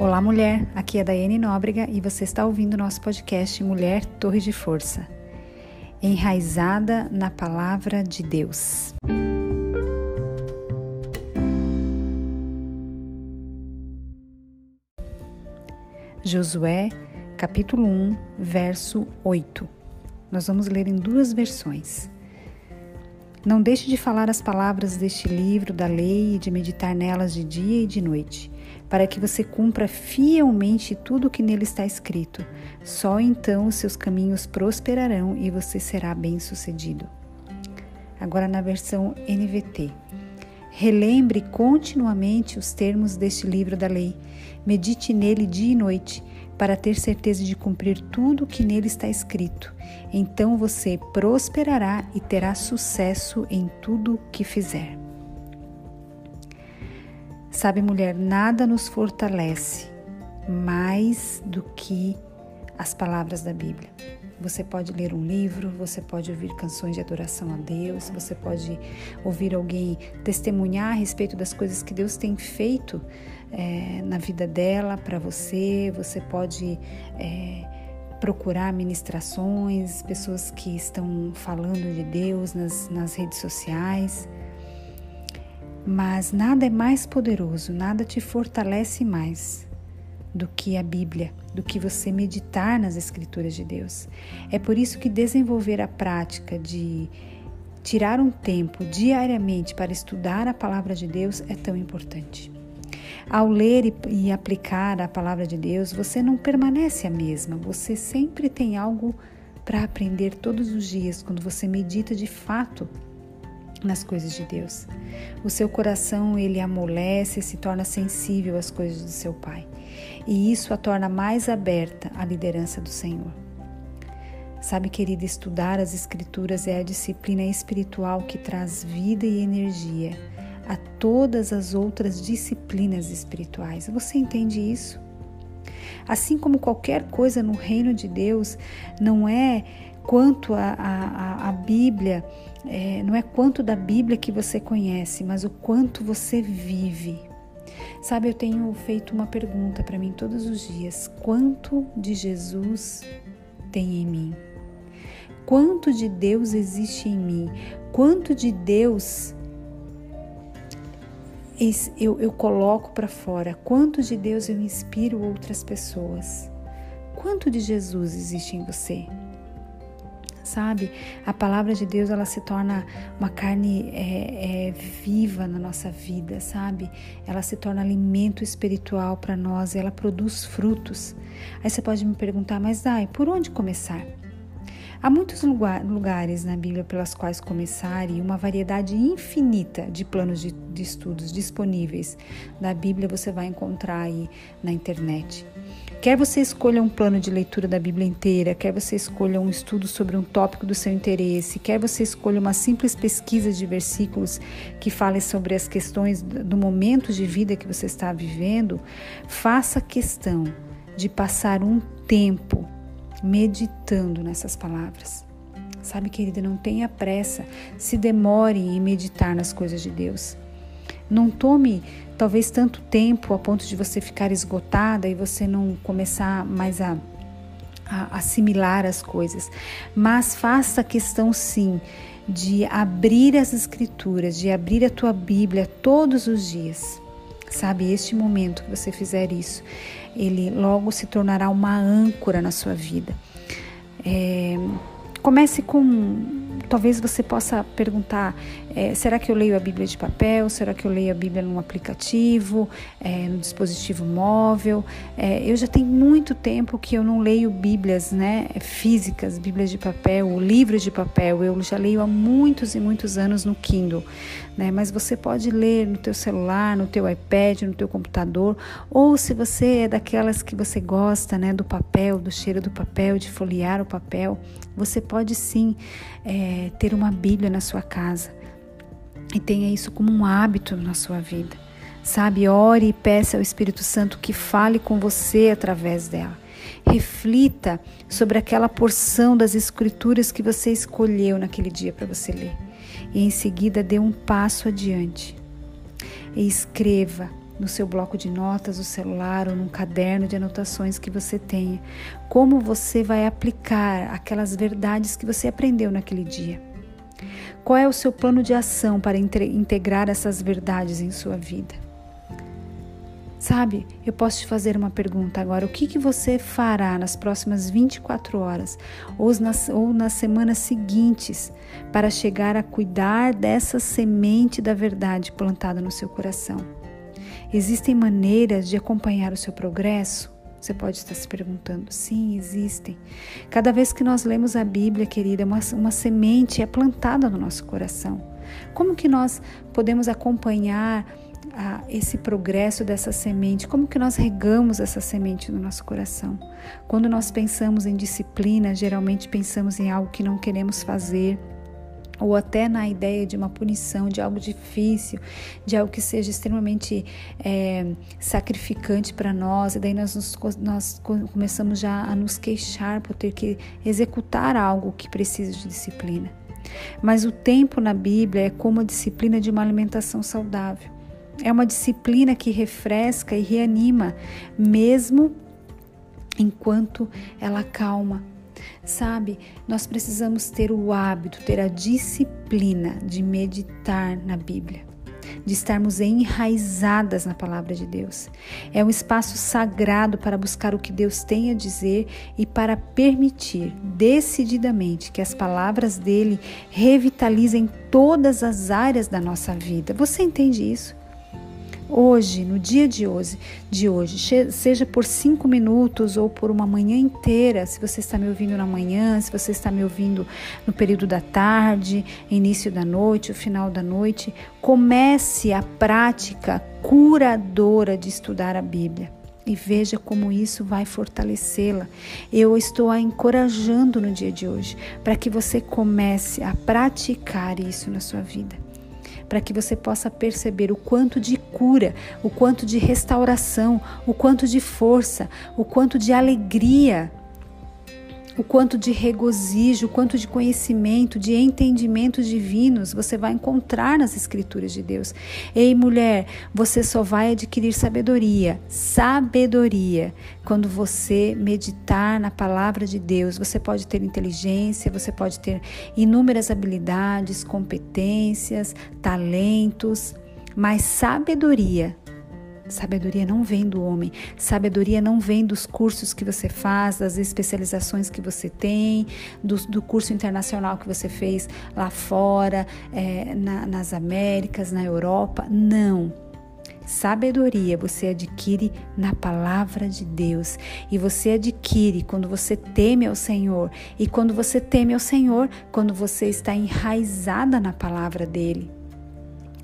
Olá, mulher. Aqui é Daiane Nóbrega e você está ouvindo nosso podcast Mulher Torre de Força. Enraizada na palavra de Deus. Josué, capítulo 1, verso 8. Nós vamos ler em duas versões. Não deixe de falar as palavras deste livro da lei e de meditar nelas de dia e de noite para que você cumpra fielmente tudo o que nele está escrito. Só então os seus caminhos prosperarão e você será bem-sucedido. Agora na versão NVT. Relembre continuamente os termos deste livro da lei. Medite nele dia e noite, para ter certeza de cumprir tudo o que nele está escrito. Então você prosperará e terá sucesso em tudo o que fizer. Sabe, mulher, nada nos fortalece mais do que as palavras da Bíblia. Você pode ler um livro, você pode ouvir canções de adoração a Deus, você pode ouvir alguém testemunhar a respeito das coisas que Deus tem feito é, na vida dela para você, você pode. É, procurar ministrações, pessoas que estão falando de Deus nas, nas redes sociais. Mas nada é mais poderoso, nada te fortalece mais do que a Bíblia, do que você meditar nas Escrituras de Deus. É por isso que desenvolver a prática de tirar um tempo diariamente para estudar a palavra de Deus é tão importante. Ao ler e aplicar a palavra de Deus, você não permanece a mesma, você sempre tem algo para aprender todos os dias quando você medita de fato nas coisas de Deus. O seu coração ele amolece se torna sensível às coisas do seu Pai, e isso a torna mais aberta à liderança do Senhor. Sabe, querida, estudar as Escrituras é a disciplina espiritual que traz vida e energia a todas as outras disciplinas espirituais. Você entende isso? Assim como qualquer coisa no reino de Deus não é quanto a, a, a Bíblia, é, não é quanto da Bíblia que você conhece, mas o quanto você vive. Sabe, eu tenho feito uma pergunta para mim todos os dias: quanto de Jesus tem em mim? Quanto de Deus existe em mim? Quanto de Deus eu, eu coloco para fora? Quanto de Deus eu inspiro outras pessoas? Quanto de Jesus existe em você? sabe? A palavra de Deus ela se torna uma carne é, é, viva na nossa vida, sabe? Ela se torna alimento espiritual para nós, ela produz frutos. Aí você pode me perguntar, mas Dai, por onde começar? Há muitos lugares na Bíblia pelas quais começar e uma variedade infinita de planos de, de estudos disponíveis da Bíblia você vai encontrar aí na internet. Quer você escolha um plano de leitura da Bíblia inteira, quer você escolha um estudo sobre um tópico do seu interesse, quer você escolha uma simples pesquisa de versículos que fale sobre as questões do momento de vida que você está vivendo, faça questão de passar um tempo meditando nessas palavras. Sabe, querida, não tenha pressa, se demore em meditar nas coisas de Deus. Não tome talvez tanto tempo a ponto de você ficar esgotada e você não começar mais a, a assimilar as coisas, mas faça questão sim de abrir as escrituras, de abrir a tua Bíblia todos os dias. Sabe, este momento que você fizer isso, ele logo se tornará uma âncora na sua vida. É, comece com talvez você possa perguntar: é, será que eu leio a Bíblia de papel? Será que eu leio a Bíblia num aplicativo, é, dispositivo móvel? É, eu já tenho muito tempo que eu não leio Bíblias né, físicas, Bíblias de papel, livros de papel. Eu já leio há muitos e muitos anos no Kindle. Né, mas você pode ler no teu celular, no teu iPad, no teu computador, ou se você é daquelas que você gosta né, do papel, do cheiro do papel, de folhear o papel, você pode sim é, ter uma Bíblia na sua casa e tenha isso como um hábito na sua vida. Sabe, ore e peça ao Espírito Santo que fale com você através dela. Reflita sobre aquela porção das Escrituras que você escolheu naquele dia para você ler. E em seguida dê um passo adiante. E escreva no seu bloco de notas, o celular ou num caderno de anotações que você tenha, como você vai aplicar aquelas verdades que você aprendeu naquele dia. Qual é o seu plano de ação para integrar essas verdades em sua vida? Sabe, eu posso te fazer uma pergunta agora. O que, que você fará nas próximas 24 horas ou nas, ou nas semanas seguintes para chegar a cuidar dessa semente da verdade plantada no seu coração? Existem maneiras de acompanhar o seu progresso? Você pode estar se perguntando. Sim, existem. Cada vez que nós lemos a Bíblia, querida, uma, uma semente é plantada no nosso coração. Como que nós podemos acompanhar a esse progresso dessa semente, como que nós regamos essa semente no nosso coração. Quando nós pensamos em disciplina, geralmente pensamos em algo que não queremos fazer, ou até na ideia de uma punição, de algo difícil, de algo que seja extremamente é, sacrificante para nós, e daí nós, nos, nós começamos já a nos queixar por ter que executar algo que precisa de disciplina. Mas o tempo na Bíblia é como a disciplina de uma alimentação saudável. É uma disciplina que refresca e reanima, mesmo enquanto ela calma. Sabe, nós precisamos ter o hábito, ter a disciplina de meditar na Bíblia, de estarmos enraizadas na palavra de Deus. É um espaço sagrado para buscar o que Deus tem a dizer e para permitir decididamente que as palavras dele revitalizem todas as áreas da nossa vida. Você entende isso? Hoje, no dia de hoje, de hoje, seja por cinco minutos ou por uma manhã inteira, se você está me ouvindo na manhã, se você está me ouvindo no período da tarde, início da noite, o final da noite, comece a prática curadora de estudar a Bíblia. E veja como isso vai fortalecê-la. Eu estou a encorajando no dia de hoje para que você comece a praticar isso na sua vida para que você possa perceber o quanto de cura, o quanto de restauração, o quanto de força, o quanto de alegria o quanto de regozijo, o quanto de conhecimento, de entendimentos divinos você vai encontrar nas Escrituras de Deus. Ei, mulher, você só vai adquirir sabedoria, sabedoria, quando você meditar na palavra de Deus. Você pode ter inteligência, você pode ter inúmeras habilidades, competências, talentos, mas sabedoria Sabedoria não vem do homem, sabedoria não vem dos cursos que você faz, das especializações que você tem, do, do curso internacional que você fez lá fora, é, na, nas Américas, na Europa. Não. Sabedoria você adquire na palavra de Deus e você adquire quando você teme ao Senhor. E quando você teme ao Senhor, quando você está enraizada na palavra dele.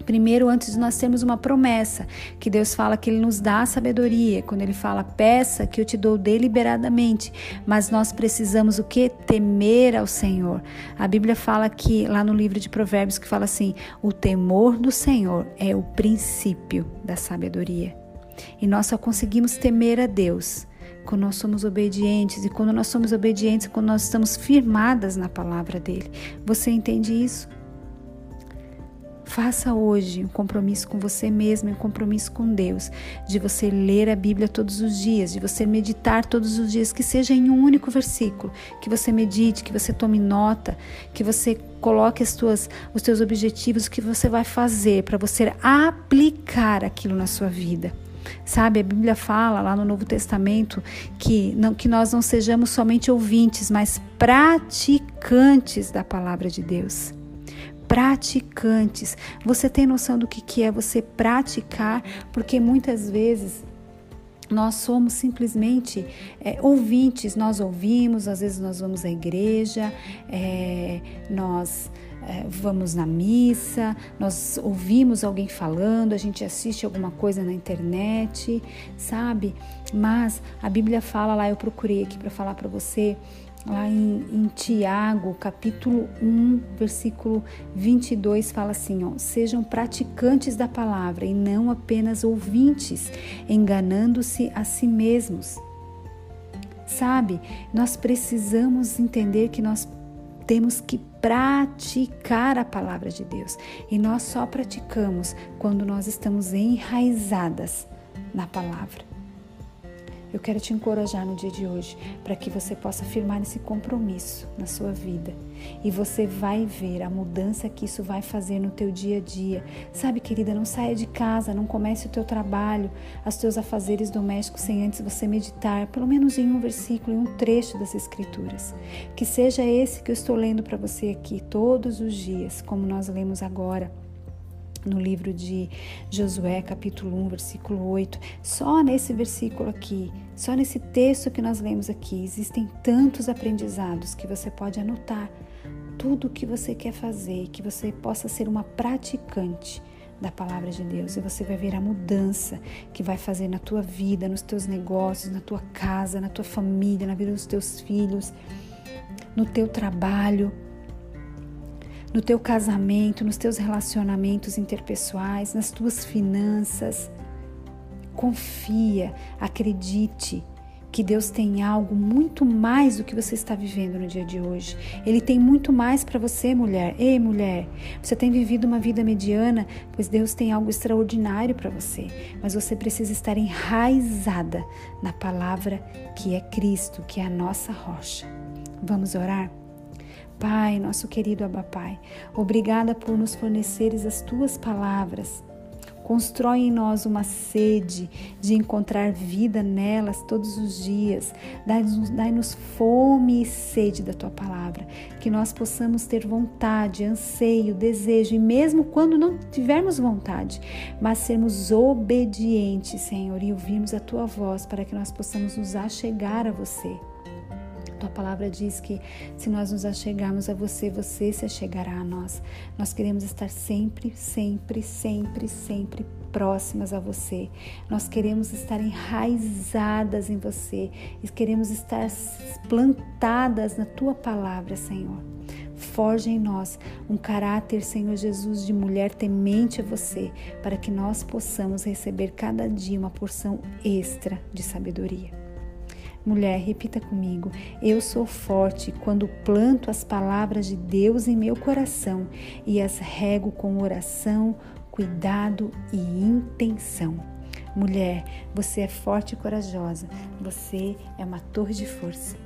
Primeiro, antes de nós termos uma promessa, que Deus fala que Ele nos dá a sabedoria, quando Ele fala, peça que eu te dou deliberadamente, mas nós precisamos o que? Temer ao Senhor. A Bíblia fala que, lá no livro de Provérbios, que fala assim: o temor do Senhor é o princípio da sabedoria. E nós só conseguimos temer a Deus quando nós somos obedientes, e quando nós somos obedientes, quando nós estamos firmadas na palavra dele. Você entende isso? Faça hoje um compromisso com você mesmo, um compromisso com Deus, de você ler a Bíblia todos os dias, de você meditar todos os dias, que seja em um único versículo, que você medite, que você tome nota, que você coloque as tuas, os teus objetivos, o que você vai fazer para você aplicar aquilo na sua vida. Sabe, a Bíblia fala lá no Novo Testamento que, não, que nós não sejamos somente ouvintes, mas praticantes da palavra de Deus praticantes. Você tem noção do que, que é você praticar? Porque muitas vezes nós somos simplesmente é, ouvintes, nós ouvimos, às vezes nós vamos à igreja, é, nós é, vamos na missa, nós ouvimos alguém falando, a gente assiste alguma coisa na internet, sabe? Mas a Bíblia fala lá, eu procurei aqui para falar para você, lá em, em, Tiago, capítulo 1, versículo 22, fala assim: ó, sejam praticantes da palavra e não apenas ouvintes, enganando-se a si mesmos. Sabe, nós precisamos entender que nós temos que praticar a palavra de Deus. E nós só praticamos quando nós estamos enraizadas na palavra. Eu quero te encorajar no dia de hoje para que você possa firmar esse compromisso na sua vida e você vai ver a mudança que isso vai fazer no teu dia a dia. Sabe, querida, não saia de casa, não comece o teu trabalho, os teus afazeres domésticos sem antes você meditar, pelo menos em um versículo, em um trecho das escrituras. Que seja esse que eu estou lendo para você aqui todos os dias, como nós lemos agora no livro de Josué, capítulo 1, versículo 8. Só nesse versículo aqui, só nesse texto que nós lemos aqui, existem tantos aprendizados que você pode anotar tudo o que você quer fazer, que você possa ser uma praticante da palavra de Deus e você vai ver a mudança que vai fazer na tua vida, nos teus negócios, na tua casa, na tua família, na vida dos teus filhos, no teu trabalho no teu casamento, nos teus relacionamentos interpessoais, nas tuas finanças. Confia, acredite que Deus tem algo muito mais do que você está vivendo no dia de hoje. Ele tem muito mais para você, mulher. Ei, mulher, você tem vivido uma vida mediana, pois Deus tem algo extraordinário para você. Mas você precisa estar enraizada na palavra que é Cristo, que é a nossa rocha. Vamos orar? Pai, nosso querido Abba Pai, obrigada por nos forneceres as tuas palavras. Constrói em nós uma sede de encontrar vida nelas todos os dias. Dai-nos fome e sede da tua palavra. Que nós possamos ter vontade, anseio, desejo, e mesmo quando não tivermos vontade, mas sermos obedientes, Senhor, e ouvirmos a tua voz para que nós possamos nos achegar a você. Tua palavra diz que se nós nos achegarmos a você, você se achegará a nós. Nós queremos estar sempre, sempre, sempre, sempre próximas a você. Nós queremos estar enraizadas em você e queremos estar plantadas na tua palavra, Senhor. Forge em nós um caráter, Senhor Jesus, de mulher temente a você, para que nós possamos receber cada dia uma porção extra de sabedoria. Mulher, repita comigo: Eu sou forte quando planto as palavras de Deus em meu coração e as rego com oração, cuidado e intenção. Mulher, você é forte e corajosa. Você é uma torre de força.